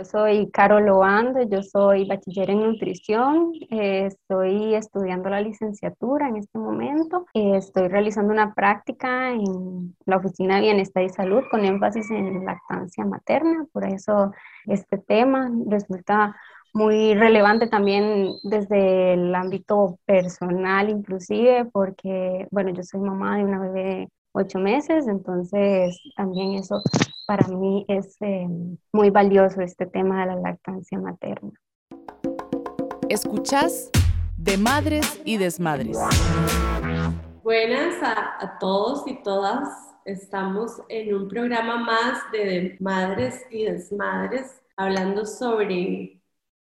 Yo soy Carol Loando, yo soy bachiller en nutrición, eh, estoy estudiando la licenciatura en este momento, eh, estoy realizando una práctica en la Oficina de Bienestar y Salud con énfasis en lactancia materna, por eso este tema resulta muy relevante también desde el ámbito personal inclusive, porque, bueno, yo soy mamá de una bebé ocho meses, entonces también eso para mí es eh, muy valioso, este tema de la lactancia materna. Escuchas de Madres y Desmadres. Buenas a, a todos y todas. Estamos en un programa más de Madres y Desmadres, hablando sobre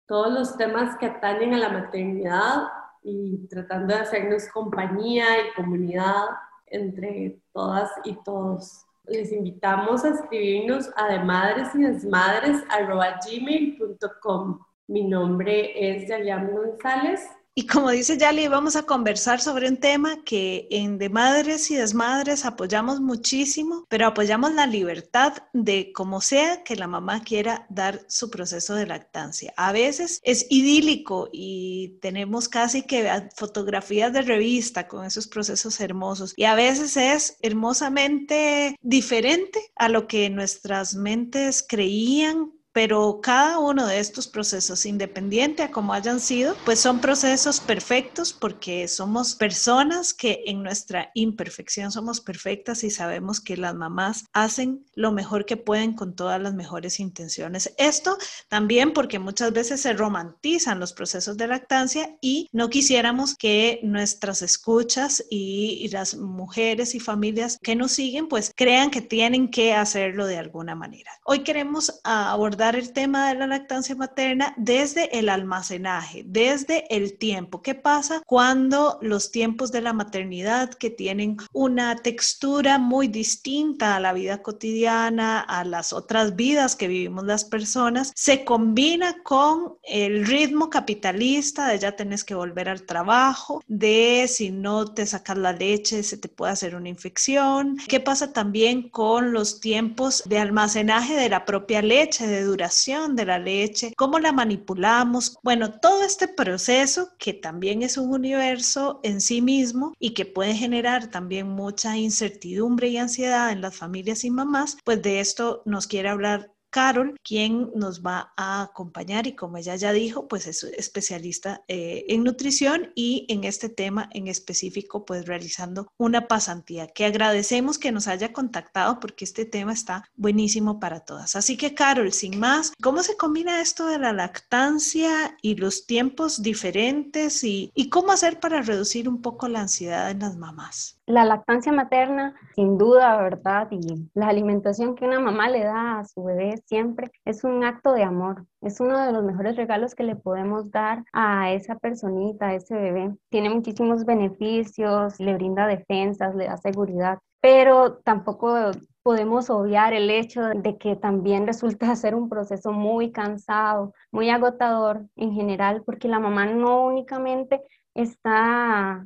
todos los temas que atañen a la maternidad y tratando de hacernos compañía y comunidad entre todas y todos. Les invitamos a escribirnos a demadresyDesmadres.gmail.com. Mi nombre es Yaliam González y como dice Yali, vamos a conversar sobre un tema que en De Madres y Desmadres apoyamos muchísimo, pero apoyamos la libertad de como sea que la mamá quiera dar su proceso de lactancia. A veces es idílico y tenemos casi que fotografías de revista con esos procesos hermosos y a veces es hermosamente diferente a lo que nuestras mentes creían pero cada uno de estos procesos, independiente a cómo hayan sido, pues son procesos perfectos porque somos personas que en nuestra imperfección somos perfectas y sabemos que las mamás hacen lo mejor que pueden con todas las mejores intenciones. Esto también porque muchas veces se romantizan los procesos de lactancia y no quisiéramos que nuestras escuchas y, las mujeres y familias que nos siguen pues crean que tienen que hacerlo de alguna manera. Hoy queremos abordar el tema de la lactancia materna desde el almacenaje, desde el tiempo. ¿Qué pasa cuando los tiempos de la maternidad que tienen una textura muy distinta a la vida cotidiana, a las otras vidas que vivimos las personas, se combina con el ritmo capitalista de ya tenés que volver al trabajo, de si no te sacas la leche se te puede hacer una infección? ¿Qué pasa también con los tiempos de almacenaje de la propia leche, de duración de la leche, cómo la manipulamos. Bueno, todo este proceso que también es un universo en sí mismo y que puede generar también mucha incertidumbre y ansiedad en las familias y mamás, pues de esto nos quiere hablar Carol, quien nos va a acompañar y como ella ya dijo, pues es especialista eh, en nutrición y en este tema en específico, pues realizando una pasantía que agradecemos que nos haya contactado porque este tema está buenísimo para todas. Así que Carol, sin más, ¿cómo se combina esto de la lactancia y los tiempos diferentes y, y cómo hacer para reducir un poco la ansiedad en las mamás? La lactancia materna, sin duda, ¿verdad? Y la alimentación que una mamá le da a su bebé siempre es un acto de amor. Es uno de los mejores regalos que le podemos dar a esa personita, a ese bebé. Tiene muchísimos beneficios, le brinda defensas, le da seguridad, pero tampoco podemos obviar el hecho de que también resulta ser un proceso muy cansado, muy agotador en general, porque la mamá no únicamente está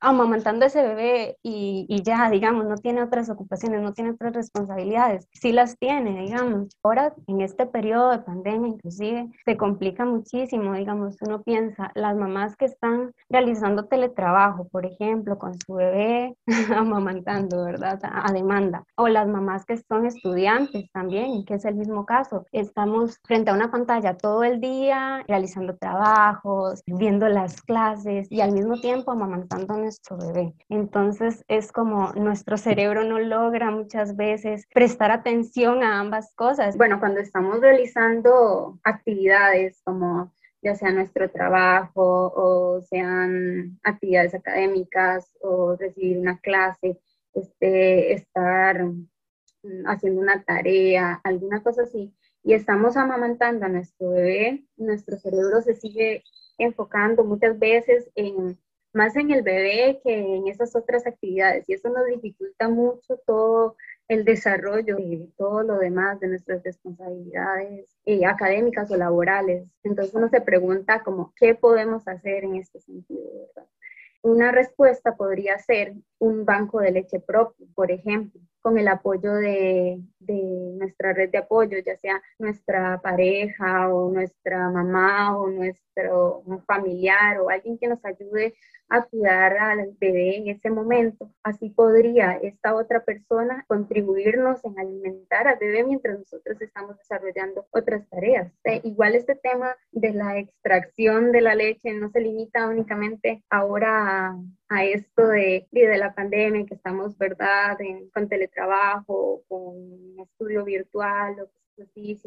amamantando a ese bebé y, y, ya, digamos, no tiene otras ocupaciones, no tiene otras responsabilidades. Sí las tiene, digamos. Ahora, en este periodo de pandemia, inclusive, se complica muchísimo, digamos, uno piensa, las mamás que están realizando teletrabajo, por ejemplo, con su bebé amamantando, ¿verdad? A, demanda. O las mamás que son estudiantes también, que es el mismo caso. Estamos frente a una pantalla todo el día, realizando trabajos, viendo las clases y al mismo tiempo amamantando a nuestro bebé. Entonces es como nuestro cerebro no logra muchas veces prestar atención a ambas cosas. Bueno, cuando estamos realizando actividades como ya sea nuestro trabajo o sean actividades académicas o recibir una clase, este, estar haciendo una tarea, alguna cosa así, y estamos amamantando a nuestro bebé, nuestro cerebro se sigue enfocando muchas veces en más en el bebé que en esas otras actividades. Y eso nos dificulta mucho todo el desarrollo y todo lo demás de nuestras responsabilidades eh, académicas o laborales. Entonces uno se pregunta como, ¿qué podemos hacer en este sentido? Una respuesta podría ser un banco de leche propio, por ejemplo, con el apoyo de, nuestra red de apoyo, ya sea nuestra pareja o nuestra mamá o nuestro familiar o alguien que nos ayude a cuidar al bebé en ese momento. Así podría esta otra persona contribuirnos en alimentar al bebé mientras nosotros estamos desarrollando otras tareas. Eh, igual este tema de la extracción de la leche no se limita únicamente ahora a, esto de, de, la pandemia que estamos, ¿verdad?, con teletrabajo, con estudio virtual o cosas así,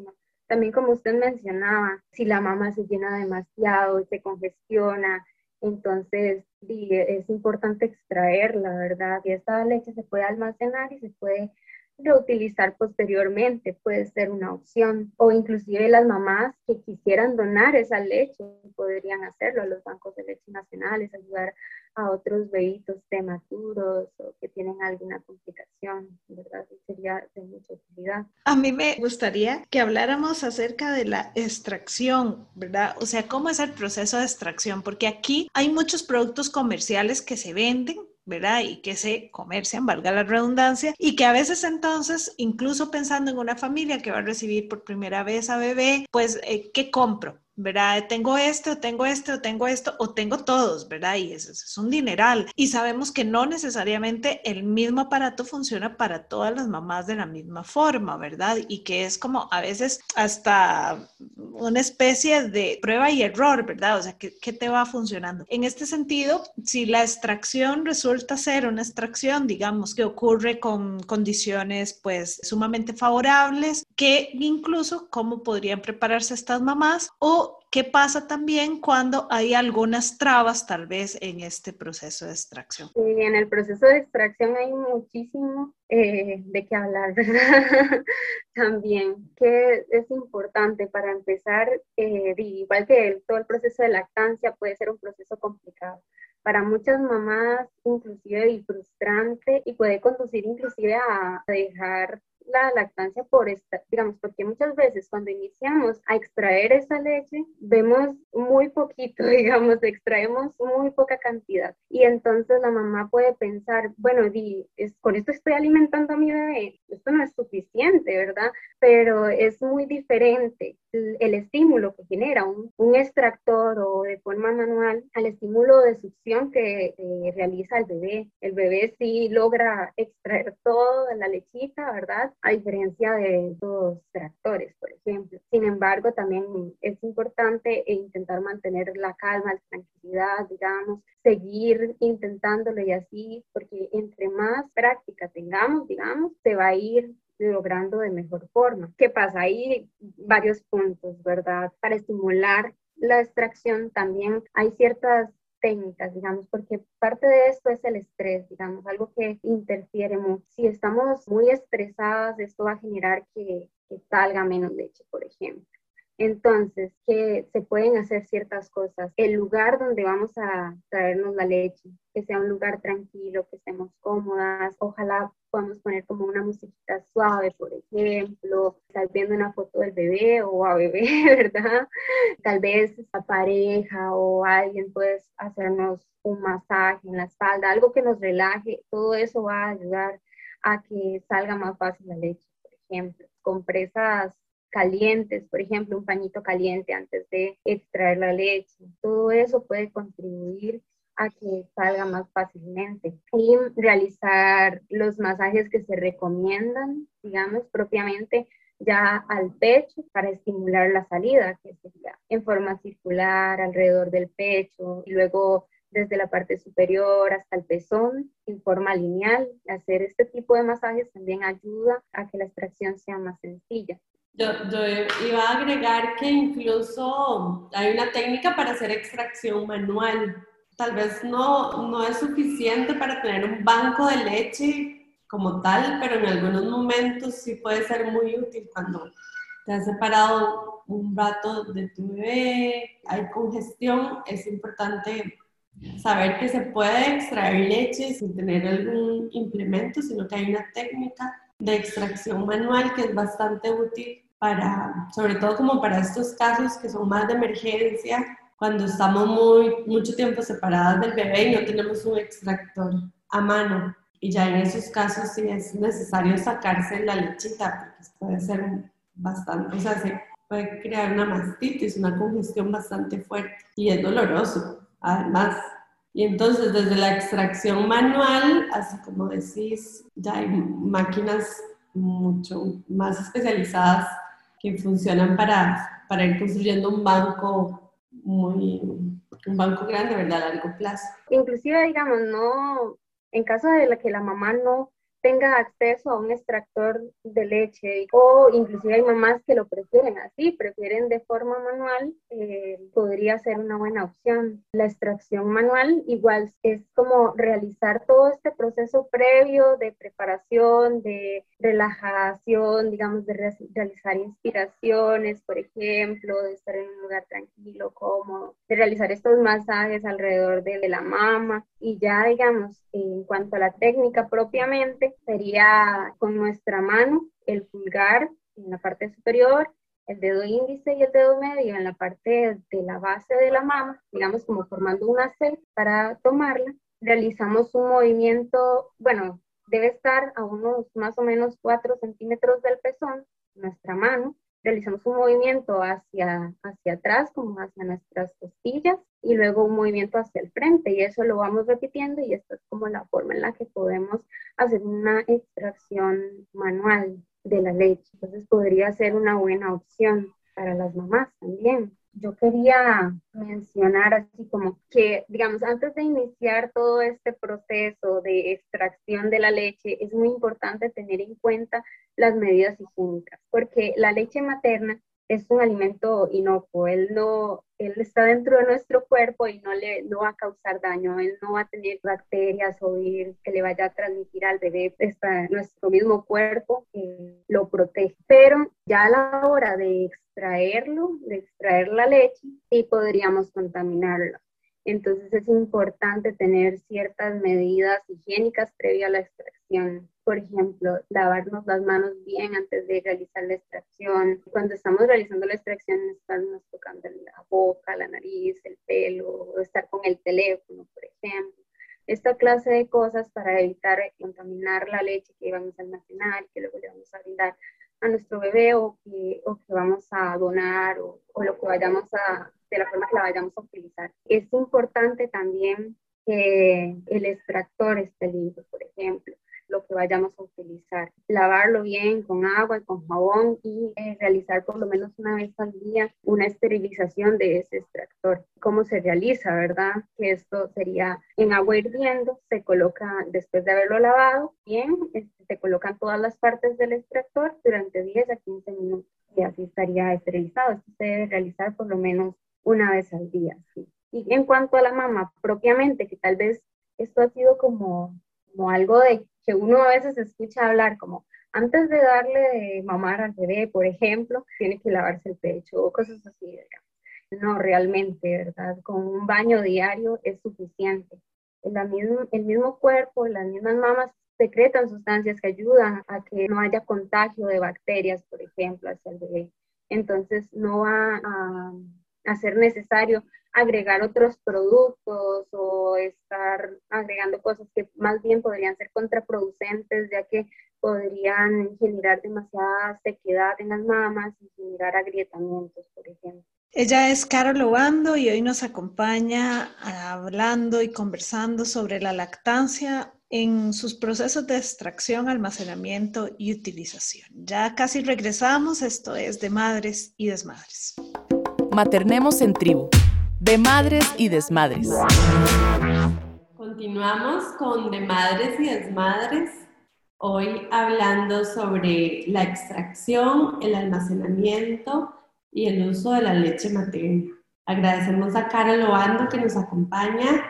también como usted mencionaba, si la mamá se llena demasiado, se congestiona, entonces, es importante extraerla, ¿verdad? Y esta leche se puede almacenar y se puede reutilizar posteriormente, puede ser una opción. O inclusive las mamás que quisieran donar esa leche podrían hacerlo a los bancos de leche nacionales, ayudar a otros bebitos prematuros o que tienen alguna complicación, ¿verdad? sería de mucha utilidad. A mí me gustaría que habláramos acerca de la extracción, ¿verdad? O sea, ¿cómo es el proceso de extracción? Porque aquí hay muchos productos comerciales que se venden ¿verdad? Y que se comercian, valga la redundancia, y que a veces entonces, incluso pensando en una familia que va a recibir por primera vez a bebé, pues, eh, ¿qué compro? ¿Verdad? Tengo esto, tengo esto, tengo esto, o tengo todos, ¿verdad? Y eso, es un dineral. Y sabemos que no necesariamente el mismo aparato funciona para todas las mamás de la misma forma, ¿verdad? Y que es como a veces hasta una especie de prueba y error, ¿verdad? O sea, ¿qué, qué te va funcionando? En este sentido, si la extracción resulta ser una extracción, digamos, que ocurre con condiciones pues sumamente favorables, que incluso cómo podrían prepararse estas mamás o qué pasa también cuando hay algunas trabas tal vez en este proceso de extracción. Sí, en el proceso de extracción hay muchísimo eh, de qué hablar, ¿verdad? también, que es importante para empezar, eh, igual que todo el proceso de lactancia puede ser un proceso complicado para muchas mamás inclusive y frustrante y puede conducir inclusive a dejar la lactancia por esta, digamos, porque muchas veces cuando iniciamos a extraer esa leche, vemos muy poquito, digamos, extraemos muy poca cantidad. Y entonces la mamá puede pensar, bueno, di, es, con esto estoy alimentando a mi bebé, esto no es suficiente, ¿verdad? Pero es muy diferente el, estímulo que genera un, extractor o de forma manual al estímulo de succión que realiza el bebé. El bebé sí logra extraer toda la lechita, ¿verdad? a diferencia de los tractores, por ejemplo. Sin embargo, también es importante intentar mantener la calma, la tranquilidad, digamos, seguir intentándolo y así, porque entre más práctica tengamos, digamos, se va a ir logrando de mejor forma. ¿Qué pasa? Hay varios puntos, ¿verdad? Para estimular la extracción también hay ciertas técnicas, digamos, porque parte de esto es el estrés, digamos, algo que interfiere mucho. Si estamos muy estresadas, esto va a generar que, que salga menos leche, por ejemplo. Entonces, que se pueden hacer ciertas cosas. El lugar donde vamos a traernos la leche, que sea un lugar tranquilo, que estemos cómodas. Ojalá podamos poner como una musiquita suave, por ejemplo, estar viendo una foto del bebé o a bebé, ¿verdad? Tal vez a pareja o alguien puede hacernos un masaje en la espalda, algo que nos relaje. Todo eso va a ayudar a que salga más fácil la leche, por ejemplo. Compresas calientes, por ejemplo, un pañito caliente antes de extraer la leche. Todo eso puede contribuir a que salga más fácilmente y realizar los masajes que se recomiendan, digamos, propiamente ya al pecho para estimular la salida, que sería en forma circular alrededor del pecho y luego desde la parte superior hasta el pezón en forma lineal. Hacer este tipo de masajes también ayuda a que la extracción sea más sencilla. Yo, iba a agregar que incluso hay una técnica para hacer extracción manual. Tal vez no, no es suficiente para tener un banco de leche como tal, pero en algunos momentos sí puede ser muy útil cuando te has separado un rato de tu bebé, hay congestión, es importante saber que se puede extraer leche sin tener algún implemento, sino que hay una técnica de extracción manual que es bastante útil para, sobre todo como para estos casos que son más de emergencia, cuando estamos muy, mucho tiempo separadas del bebé y no tenemos un extractor a mano. y ya en esos casos sí es necesario sacarse la lechita porque puede ser bastante, o sea, se puede crear una mastitis, una congestión bastante fuerte y es doloroso, además. Y entonces desde la extracción manual, así como decís, ya hay máquinas mucho más especializadas que funcionan para, para ir construyendo un banco muy, un banco grande, ¿verdad? A largo plazo. Inclusive, digamos, no, en caso de que la mamá no tenga acceso a un extractor de leche o inclusive hay mamás que lo prefieren así, prefieren de forma manual, eh, podría ser una buena opción. La extracción manual igual es como realizar todo este proceso previo de preparación, de relajación, digamos, de realizar inspiraciones, por ejemplo, de estar en un lugar tranquilo, cómodo, de realizar estos masajes alrededor de, de la mama y ya, digamos, en cuanto a la técnica propiamente, sería con nuestra mano, el pulgar en la parte superior, el dedo índice y el dedo medio en la parte de la base de la mama, digamos como formando una C para tomarla. Realizamos un movimiento, bueno, debe estar a unos más o menos 4 centímetros del pezón, nuestra mano. Realizamos un movimiento hacia, hacia atrás, como hacia nuestras costillas, y luego un movimiento hacia el frente y eso lo vamos repitiendo y esta es como la forma en la que podemos hacer una extracción manual de la leche. Entonces podría ser una buena opción para las mamás también. Yo quería mencionar así como que, digamos, antes de iniciar todo este proceso de extracción de la leche, es muy importante tener en cuenta las medidas higiénicas, porque la leche materna es un alimento inocuo, él no, él está dentro de nuestro cuerpo y no le no va a causar daño, él no va a tener bacterias o virus que le vaya a transmitir al bebé, está nuestro mismo cuerpo lo protege. Pero ya a la hora de extraerlo, de extraer la leche, sí podríamos contaminarlo. Entonces es importante tener ciertas medidas higiénicas previa a la extracción. Por ejemplo, lavarnos las manos bien antes de realizar la extracción. Cuando estamos realizando la extracción, estarnos tocando la boca, la nariz, el pelo, estar con el teléfono, por ejemplo. Esta clase de cosas para evitar contaminar la leche que vamos a almacenar, que luego le vamos a brindar a nuestro bebé o que, o que vamos a donar o, o lo que vayamos a, de la forma que la vayamos a utilizar. Es importante también que el extractor esté limpio, por ejemplo, lo que vayamos a utilizar. Lavarlo bien con agua y con jabón y eh, realizar por lo menos una vez al día una esterilización de ese extractor. ¿Cómo se realiza, verdad? Que esto sería en agua hirviendo, se coloca después de haberlo lavado bien, este, se colocan todas las partes del extractor durante 10 a 15 minutos y así estaría esterilizado. Esto se debe realizar por lo menos una vez al día. Y en cuanto a la mamá propiamente, que tal vez esto ha sido como, como algo de que uno a veces escucha hablar como antes de darle de mamar al bebé, por ejemplo, tiene que lavarse el pecho o cosas así. No, realmente, ¿verdad? Con un baño diario es suficiente. La mismo, el mismo cuerpo, las mismas mamas secretan sustancias que ayudan a que no haya contagio de bacterias, por ejemplo, hacia el bebé. Entonces, no va a, hacer necesario agregar otros productos o estar agregando cosas que más bien podrían ser contraproducentes, ya que podrían generar demasiada sequedad en las mamas y generar agrietamientos, por ejemplo. Ella es Carol Obando y hoy nos acompaña hablando y conversando sobre la lactancia en sus procesos de extracción, almacenamiento y utilización. Ya casi regresamos, esto es de madres y desmadres. Maternemos en tribu, de madres y desmadres. Continuamos con de madres y desmadres, hoy hablando sobre la extracción, el almacenamiento y el uso de la leche materna. Agradecemos a Carol Loando que nos acompaña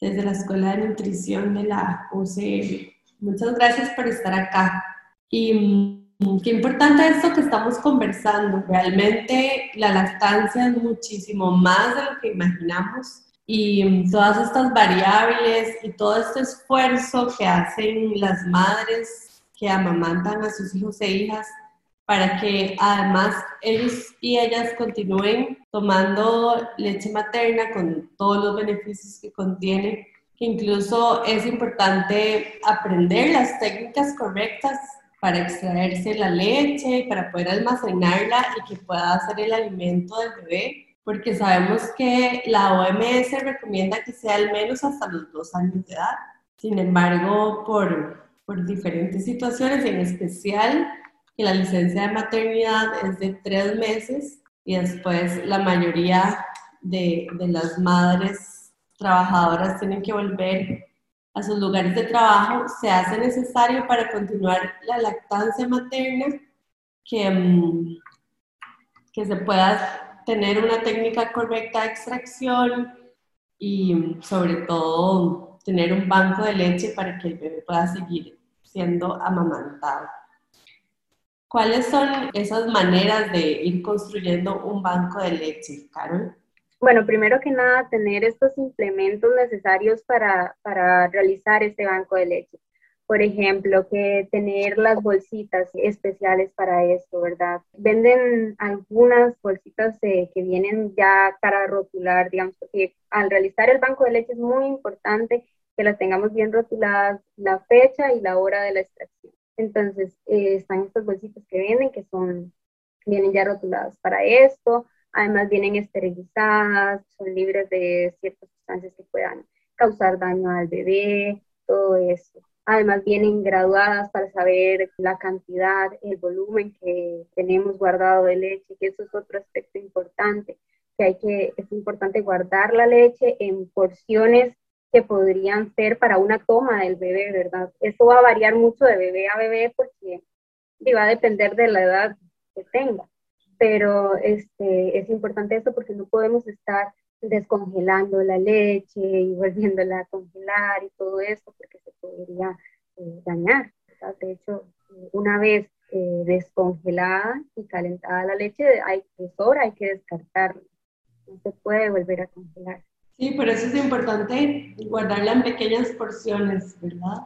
desde la Escuela de Nutrición de la UCL. Muchas gracias por estar acá. Y qué importante esto que estamos conversando. Realmente la lactancia es muchísimo más de lo que imaginamos y mm, todas estas variables y todo este esfuerzo que hacen las madres que amamantan a sus hijos e hijas para que además ellos y ellas continúen tomando leche materna con todos los beneficios que contiene, que incluso es importante aprender las técnicas correctas para extraerse la leche, para poder almacenarla y que pueda ser el alimento del bebé, porque sabemos que la OMS recomienda que sea al menos hasta los dos años de edad. Sin embargo, por, por diferentes situaciones, en especial que la licencia de maternidad es de tres meses y después la mayoría de, de las madres trabajadoras tienen que volver a sus lugares de trabajo, se hace necesario para continuar la lactancia materna que, mm, que se pueda tener una técnica correcta de extracción y mm, sobre todo tener un banco de leche para que el bebé pueda seguir siendo amamantado. ¿Cuáles son esas maneras de ir construyendo un banco de leche, Carol? Bueno, primero que nada, tener estos implementos necesarios para, para realizar este banco de leche. Por ejemplo, que tener las bolsitas especiales para esto, ¿verdad? Venden algunas bolsitas que vienen ya para rotular, digamos, porque al realizar el banco de leche es muy importante que las tengamos bien rotuladas, la fecha y la hora de la extracción. Entonces, eh, están estas bolsitas que venden que son, vienen ya rotuladas para esto Además vienen esterilizadas, son libres de ciertas sustancias que puedan causar daño al bebé, todo eso. Además vienen graduadas para saber la cantidad, el volumen que tenemos guardado de leche, que eso es otro aspecto importante, que hay que, es importante guardar la leche en porciones que podrían ser para una toma del bebé, ¿verdad? Eso va a variar mucho de bebé a bebé porque va a depender de la edad que tenga pero este, es importante esto porque no podemos estar descongelando la leche y volviéndola a congelar y todo eso porque se podría eh, dañar. De hecho, una vez eh, descongelada y calentada la leche, hay que sobra, hay que descartarla. No se puede volver a congelar. Sí, por eso es importante guardarla en pequeñas porciones, ¿verdad?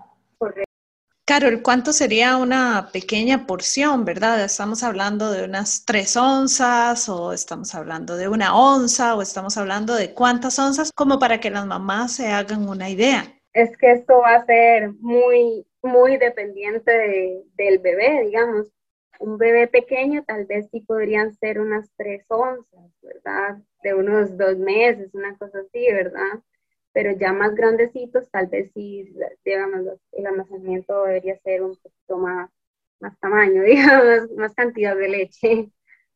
Carol, ¿cuánto sería una pequeña porción, verdad? ¿Estamos hablando de unas tres onzas o estamos hablando de una onza o estamos hablando de cuántas onzas como para que las mamás se hagan una idea? Es que esto va a ser muy, muy dependiente del bebé, digamos. Un bebé pequeño tal vez sí podrían ser unas tres onzas, ¿verdad? De unos dos meses, una cosa así, ¿verdad? Pero ya más grandecitos, tal vez sí, digamos, el almacenamiento debería ser un poquito más, más tamaño, digamos, más cantidad de leche.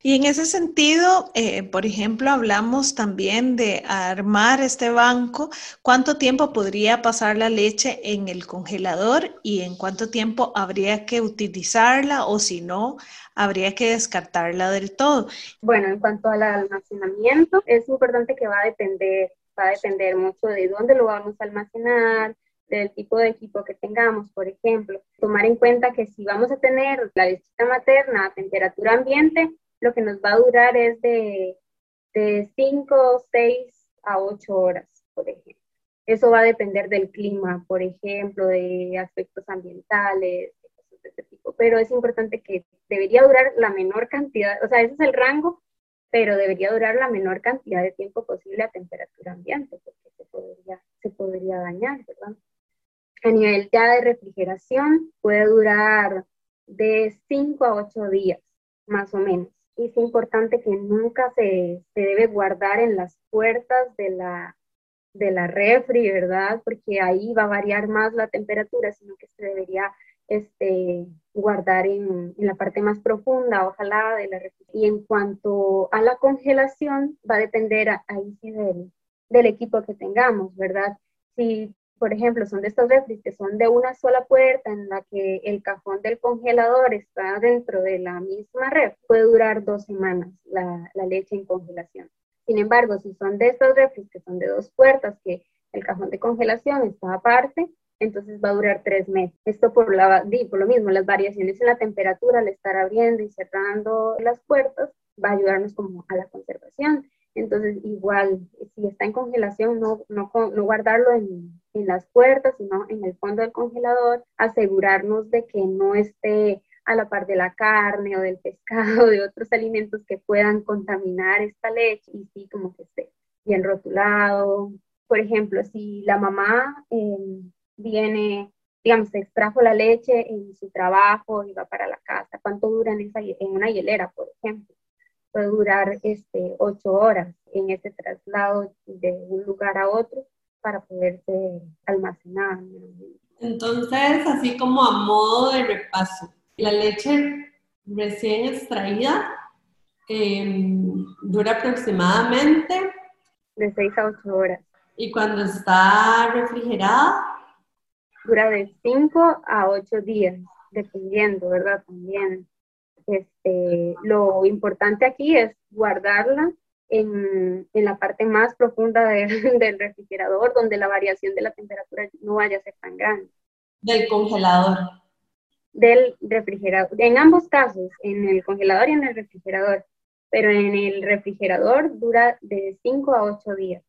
Y en ese sentido, eh, por ejemplo, hablamos también de armar este banco. ¿Cuánto tiempo podría pasar la leche en el congelador y en cuánto tiempo habría que utilizarla o si no, habría que descartarla del todo? Bueno, en cuanto al almacenamiento, es importante que va a depender va a depender mucho de dónde lo vamos a almacenar, del tipo de equipo que tengamos, por ejemplo. Tomar en cuenta que si vamos a tener la lechita materna a temperatura ambiente, lo que nos va a durar es de, de 5, 6 a 8 horas, por ejemplo. Eso va a depender del clima, por ejemplo, de aspectos ambientales, de cosas de ese tipo. Pero es importante que debería durar la menor cantidad, o sea, ese es el rango pero debería durar la menor cantidad de tiempo posible a temperatura ambiente, porque se podría, se podría dañar, ¿verdad? A nivel ya de refrigeración puede durar de 5 a 8 días, más o menos. Y es importante que nunca se, se debe guardar en las puertas de la, de la refri, ¿verdad? Porque ahí va a variar más la temperatura, sino que se debería este, guardar en, la parte más profunda, ojalá de la Y en cuanto a la congelación, va a depender ahí sí del, equipo que tengamos, ¿verdad? Si, por ejemplo, son de estos refris que son de una sola puerta en la que el cajón del congelador está dentro de la misma red, puede durar dos semanas la, la leche en congelación. Sin embargo, si son de estos refris que son de dos puertas, que el cajón de congelación está aparte, entonces va a durar tres meses. Esto por, la, por lo mismo, las variaciones en la temperatura, al estar abriendo y cerrando las puertas, va a ayudarnos como a la conservación. Entonces, igual, si está en congelación, no, no, no guardarlo en, en, las puertas, sino en el fondo del congelador, asegurarnos de que no esté a la par de la carne o del pescado, de otros alimentos que puedan contaminar esta leche, y sí, como que esté bien rotulado, por ejemplo, si la mamá em, viene, digamos, se extrajo la leche en su trabajo y va para la casa, ¿cuánto dura en, esa, en una hielera, por ejemplo? Puede durar este, ocho horas en ese traslado de un lugar a otro para poderse almacenar. Entonces, así como a modo de repaso, la leche recién extraída em, dura aproximadamente de 6 a 8 horas. ¿Y cuando está refrigerada? Dura de 5 a 8 días, dependiendo, ¿verdad? También. Este, lo importante aquí es guardarla en, en la parte más profunda del refrigerador, donde la variación de la temperatura no vaya a ser tan grande. Del congelador. Del refrigerador. En ambos casos, en el congelador y en el refrigerador pero en el refrigerador dura de 5 a 8 días.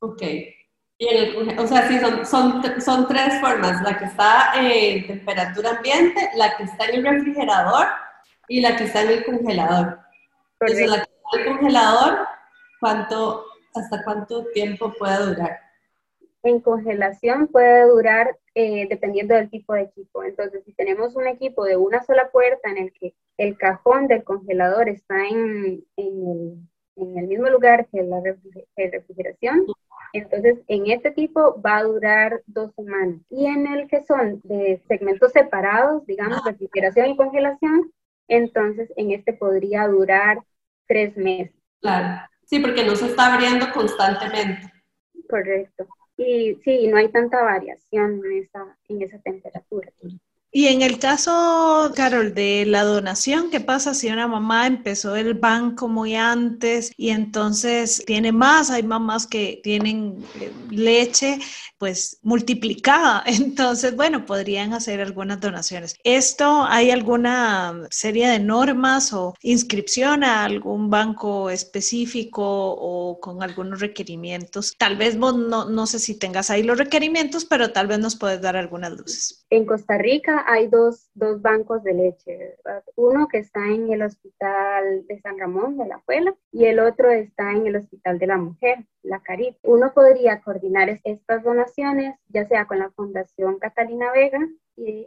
Ok. Y en el, o sea, sí, son, son, son, tres formas, la que está en temperatura ambiente, la que está en el refrigerador y la que está en el congelador. Entonces, la que está en el congelador, ¿cuánto, ¿hasta cuánto tiempo puede durar? En congelación puede durar eh, dependiendo del tipo de equipo. Entonces, si tenemos un equipo de una sola puerta en el que el cajón del congelador está en, en, el, mismo lugar que la refrigeración, entonces en este tipo va a durar dos semanas. Y en el que son de segmentos separados, digamos, refrigeración y congelación, entonces en este podría durar tres meses. Claro, sí, porque no se está abriendo constantemente. Correcto. Y sí, no hay tanta variación en esa, en esa temperatura. Y en el caso, Carol, de la donación, ¿qué pasa si una mamá empezó el banco muy antes y entonces tiene más? Hay mamás que tienen eh, leche pues multiplicada. Entonces, bueno, podrían hacer algunas donaciones. ¿Esto hay alguna serie de normas o inscripción a algún banco específico o con algunos requerimientos? Tal vez vos no, no sé si tengas ahí los requerimientos, pero tal vez nos puedes dar algunas luces. En Costa Rica hay dos, dos bancos de leche, uno que está en el Hospital de San Ramón de la Puebla y el otro está en el Hospital de la Mujer, la Carib. Uno podría coordinar estas donaciones, ya sea con la Fundación Catalina Vega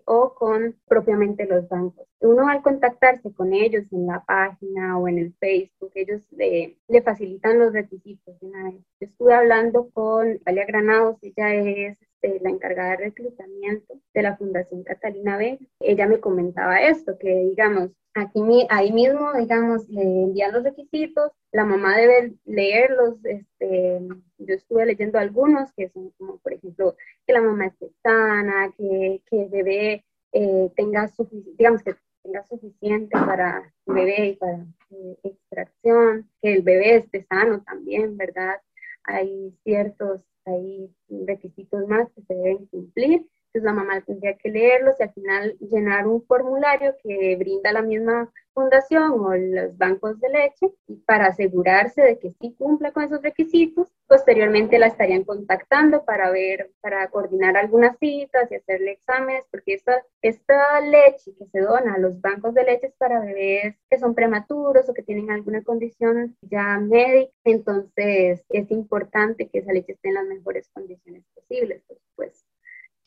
o con propiamente los bancos. Uno al contactarse con ellos en la página o en el Facebook, ellos le, facilitan los requisitos una vez. Yo estuve hablando con Valia Granados, ella es este, la encargada de reclutamiento de la Fundación Catalina Vega. Ella me comentaba esto, que digamos, aquí ahí mismo, digamos, le envían los requisitos, la mamá debe leerlos, este, yo estuve leyendo algunos que son como, por ejemplo, que la mamá esté sana, que, que el bebé eh, tenga, digamos, que tenga suficiente para el bebé y para eh, extracción, que el bebé esté sano también, ¿verdad? Hay ciertos hay requisitos más que se deben cumplir entonces la mamá tendría que leerlos y al final llenar un formulario que brinda la misma fundación o los bancos de leche y para asegurarse de que sí cumple con esos requisitos. Posteriormente la estarían contactando para ver, para coordinar algunas citas y hacerle exámenes, porque esta, esta leche que se dona a los bancos de leche es para bebés que son prematuros o que tienen alguna condición ya médica. Entonces es importante que esa leche esté en las mejores condiciones posibles, por supuesto.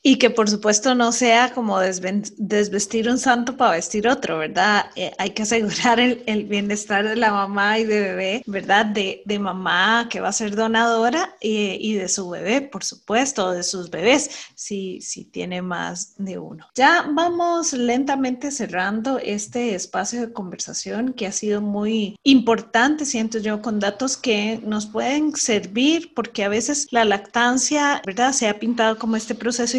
Y que por supuesto no sea como desvestir un santo para vestir otro, ¿verdad? Eh, hay que asegurar el, bienestar de la mamá y de bebé, ¿verdad? De, de mamá que va a ser donadora y, y, de su bebé, por supuesto, de sus bebés, si, si tiene más de uno. Ya vamos lentamente cerrando este espacio de conversación que ha sido muy importante, siento yo, con datos que nos pueden servir porque a veces la lactancia, ¿verdad? Se ha pintado como este proceso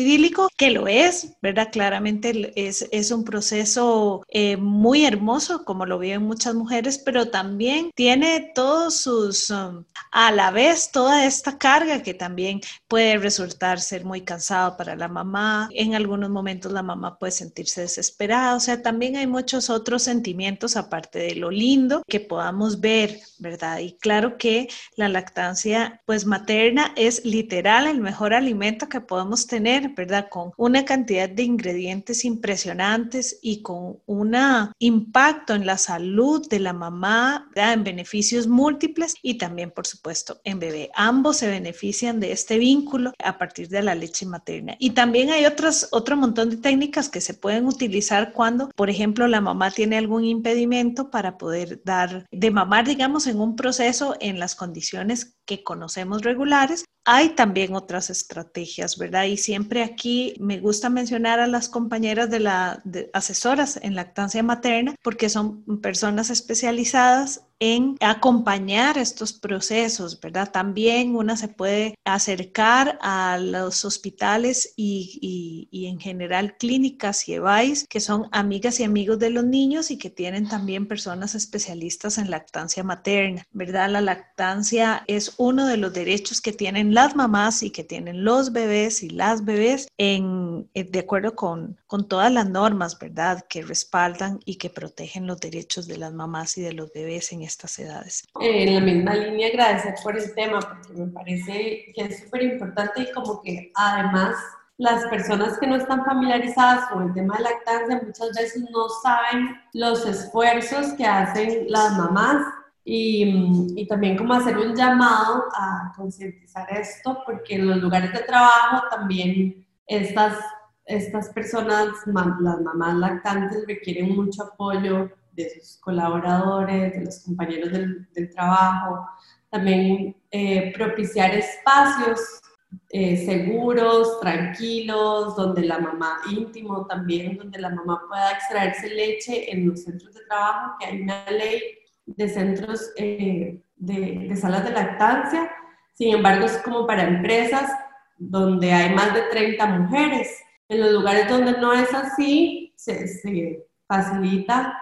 que lo es, ¿verdad? Claramente es, es un proceso eh, muy hermoso, como lo viven muchas mujeres, pero también tiene todos sus, um, a la vez, toda esta carga que también puede resultar ser muy cansado para la mamá. En algunos momentos la mamá puede sentirse desesperada, o sea, también hay muchos otros sentimientos aparte de lo lindo que podamos ver, ¿verdad? Y claro que la lactancia, pues materna es literal el mejor alimento que podemos tener, ¿verdad? ¿Verdad? Con una cantidad de ingredientes impresionantes y con un impacto en la salud de la mamá, ¿verdad? en beneficios múltiples y también, por supuesto, en bebé. Ambos se benefician de este vínculo a partir de la leche materna. Y también hay otras, otro montón de técnicas que se pueden utilizar cuando, por ejemplo, la mamá tiene algún impedimento para poder dar de mamar, digamos, en un proceso en las condiciones que conocemos regulares. Hay también otras estrategias, ¿verdad? Y siempre aquí me gusta mencionar a las compañeras de las asesoras en lactancia materna porque son personas especializadas en acompañar estos procesos, ¿verdad? También una se puede acercar a los hospitales y, y, en general clínicas y EVAIS, que son amigas y amigos de los niños y que tienen también personas especialistas en lactancia materna, ¿verdad? La lactancia es uno de los derechos que tienen las mamás y que tienen los bebés y las bebés en, eh, de acuerdo con, con todas las normas, ¿verdad? Que respaldan y que protegen los derechos de las mamás y de los bebés en estas edades. En la misma línea, agradecer por el tema, porque me parece que es súper importante y como que además las personas que no están familiarizadas con el tema de lactancia muchas veces no saben los esfuerzos que hacen las mamás y, y, también como hacer un llamado a concientizar esto, porque en los lugares de trabajo también estas, estas personas, las mamás lactantes, requieren mucho apoyo de sus colaboradores, de los compañeros del, del trabajo, también eh, propiciar espacios eh, seguros, tranquilos, donde la mamá íntimo también, donde la mamá pueda extraerse leche en los centros de trabajo, que hay una ley de centros eh, de, de, salas de lactancia, sin embargo es como para empresas donde hay más de 30 mujeres. En los lugares donde no es así, se, se facilita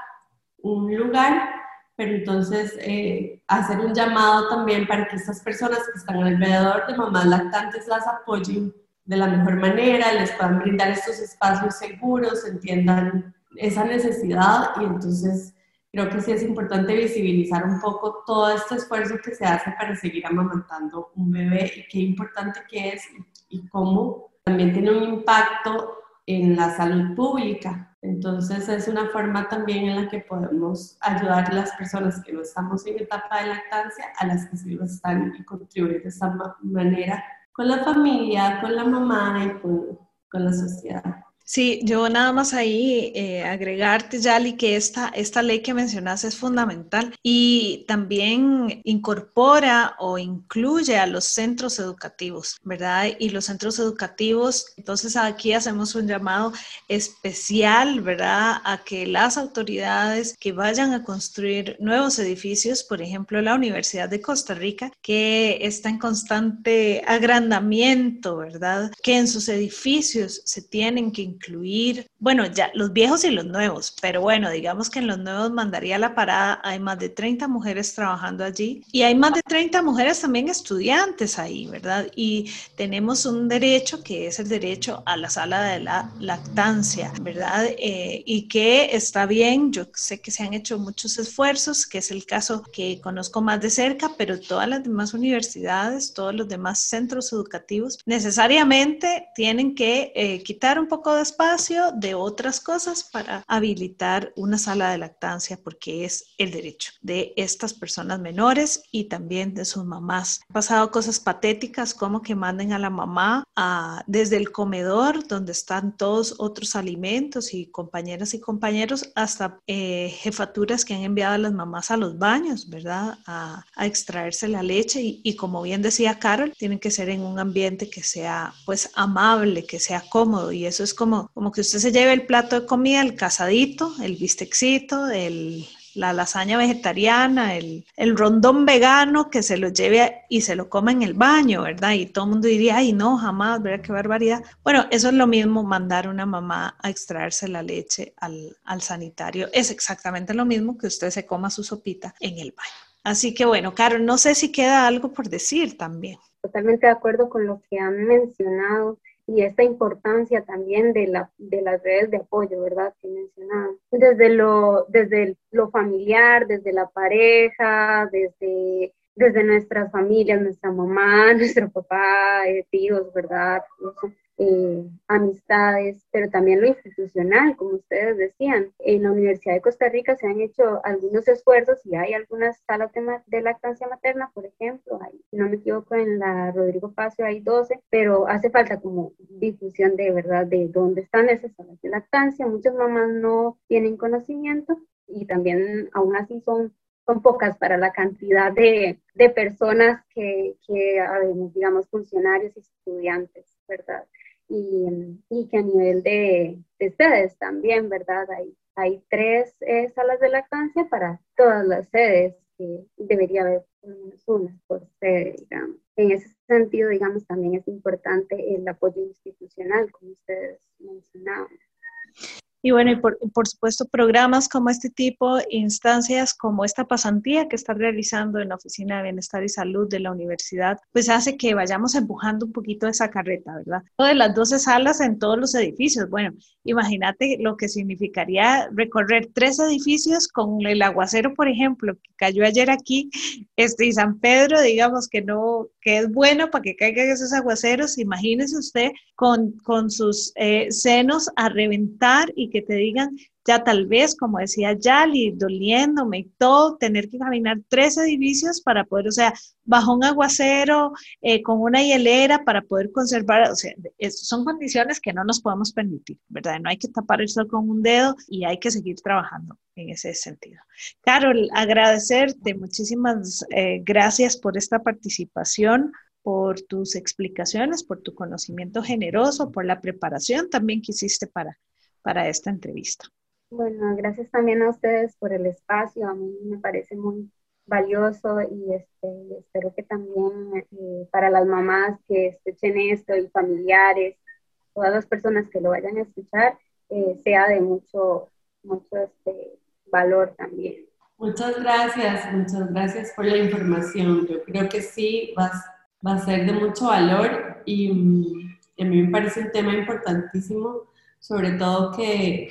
un lugar, pero entonces eh, hacer un llamado también para que estas personas que están alrededor de mamás lactantes las apoyen de la mejor manera, les puedan brindar estos espacios seguros, entiendan esa necesidad y entonces creo que sí es importante visibilizar un poco todo este esfuerzo que se hace para seguir amamantando un bebé y qué importante que es y cómo también tiene un impacto en la salud pública. Entonces es una forma también en la que podemos ayudar a las personas que no estamos en etapa de lactancia, a las que sí lo están y contribuir de esa manera con la familia, con la mamá y con, con la sociedad. Sí, yo nada más ahí eh, agregarte, Yali, que esta, esta ley que mencionas es fundamental y también incorpora o incluye a los centros educativos, ¿verdad? Y los centros educativos, entonces aquí hacemos un llamado especial, ¿verdad? A que las autoridades que vayan a construir nuevos edificios, por ejemplo, la Universidad de Costa Rica, que está en constante agrandamiento, ¿verdad? Que en sus edificios se tienen que incluir, bueno, ya los viejos y los nuevos, pero bueno, digamos que en los nuevos mandaría la parada, hay más de 30 mujeres trabajando allí y hay más de 30 mujeres también estudiantes ahí, ¿verdad? Y tenemos un derecho que es el derecho a la sala de la lactancia, ¿verdad? Eh, y que está bien, yo sé que se han hecho muchos esfuerzos, que es el caso que conozco más de cerca, pero todas las demás universidades, todos los demás centros educativos necesariamente tienen que eh, quitar un poco de espacio de otras cosas para habilitar una sala de lactancia porque es el derecho de estas personas menores y también de sus mamás. Han pasado cosas patéticas como que manden a la mamá a, desde el comedor donde están todos otros alimentos y compañeras y compañeros hasta eh, jefaturas que han enviado a las mamás a los baños, ¿verdad? A, a extraerse la leche y, y como bien decía Carol, tienen que ser en un ambiente que sea pues amable, que sea cómodo y eso es como como, que usted se lleve el plato de comida, el casadito, el bistecito, el, la lasaña vegetariana, el, el, rondón vegano, que se lo lleve y se lo come en el baño, ¿verdad? Y todo el mundo diría, ay, no, jamás, ¿verdad? Qué barbaridad. Bueno, eso es lo mismo mandar a una mamá a extraerse la leche al, al sanitario. Es exactamente lo mismo que usted se coma su sopita en el baño. Así que bueno, Carol, no sé si queda algo por decir también. Totalmente de acuerdo con lo que han mencionado y esta importancia también de, la, de las redes de apoyo, ¿verdad? Que mencionaban. Desde lo, desde lo familiar, desde la pareja, desde, desde nuestras familias, nuestra mamá, nuestro papá, eh, tíos, ¿verdad? Eh, amistades, pero también lo institucional, como ustedes decían. En la Universidad de Costa Rica se han hecho algunos esfuerzos y hay algunas salas de, lactancia materna, por ejemplo, hay, no me equivoco, en la Rodrigo Pacio hay 12, pero hace falta como difusión de verdad de dónde están esas salas de lactancia. Muchas mamás no tienen conocimiento y también aún así son son pocas para la cantidad de, de personas que, que, digamos, funcionarios y estudiantes, ¿verdad? Y, que a nivel de, de, sedes también, ¿verdad? Hay, hay tres eh, salas de lactancia para todas las sedes, que debería haber por lo menos una por sede, digamos. En ese sentido, digamos, también es importante el apoyo institucional, como ustedes mencionaban. Y bueno, y por, por, supuesto, programas como este tipo, instancias como esta pasantía que está realizando en la Oficina de Bienestar y Salud de la universidad, pues hace que vayamos empujando un poquito esa carreta, ¿verdad? De las 12 salas en todos los edificios. Bueno, imagínate lo que significaría recorrer tres edificios con el aguacero, por ejemplo, que cayó ayer aquí, este, y San Pedro, digamos que no, que es bueno para que caigan esos aguaceros. Imagínese usted con, con sus eh, senos a reventar y que te digan, ya tal vez, como decía Yali, doliéndome y todo, tener que caminar tres edificios para poder, o sea, bajo un aguacero, eh, con una hielera para poder conservar, o sea, son condiciones que no nos podemos permitir, ¿verdad? No hay que tapar el sol con un dedo y hay que seguir trabajando en ese sentido. Carol, agradecerte, muchísimas eh, gracias por esta participación por tus explicaciones, por tu conocimiento generoso, por la preparación también que hiciste para para esta entrevista. Bueno, gracias también a ustedes por el espacio. A mí me parece muy valioso y este, espero que también eh, para las mamás que escuchen esto y familiares, todas las personas que lo vayan a escuchar, eh, sea de mucho, mucho este, valor también. Muchas gracias, muchas gracias por la información. Yo creo que sí va, va a ser de mucho valor y, mm, y a mí me parece un tema importantísimo sobre todo que,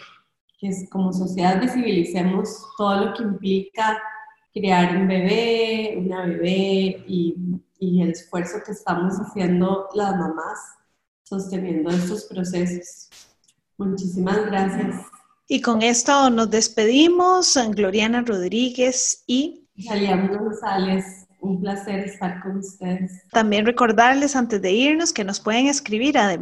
que como sociedad visibilicemos todo lo que implica crear un bebé, una bebé y, y el esfuerzo que estamos haciendo las mamás sosteniendo estos procesos. Muchísimas gracias. Y con esto nos despedimos, Gloriana Rodríguez y Yaliam González. Un placer estar con ustedes. También recordarles antes de irnos que nos pueden escribir a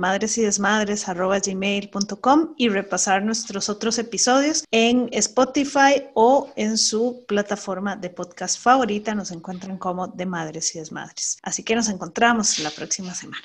gmail.com y repasar nuestros otros episodios en Spotify o en su plataforma de podcast favorita. Nos encuentran como de Madres y Desmadres. Así que nos encontramos la próxima semana.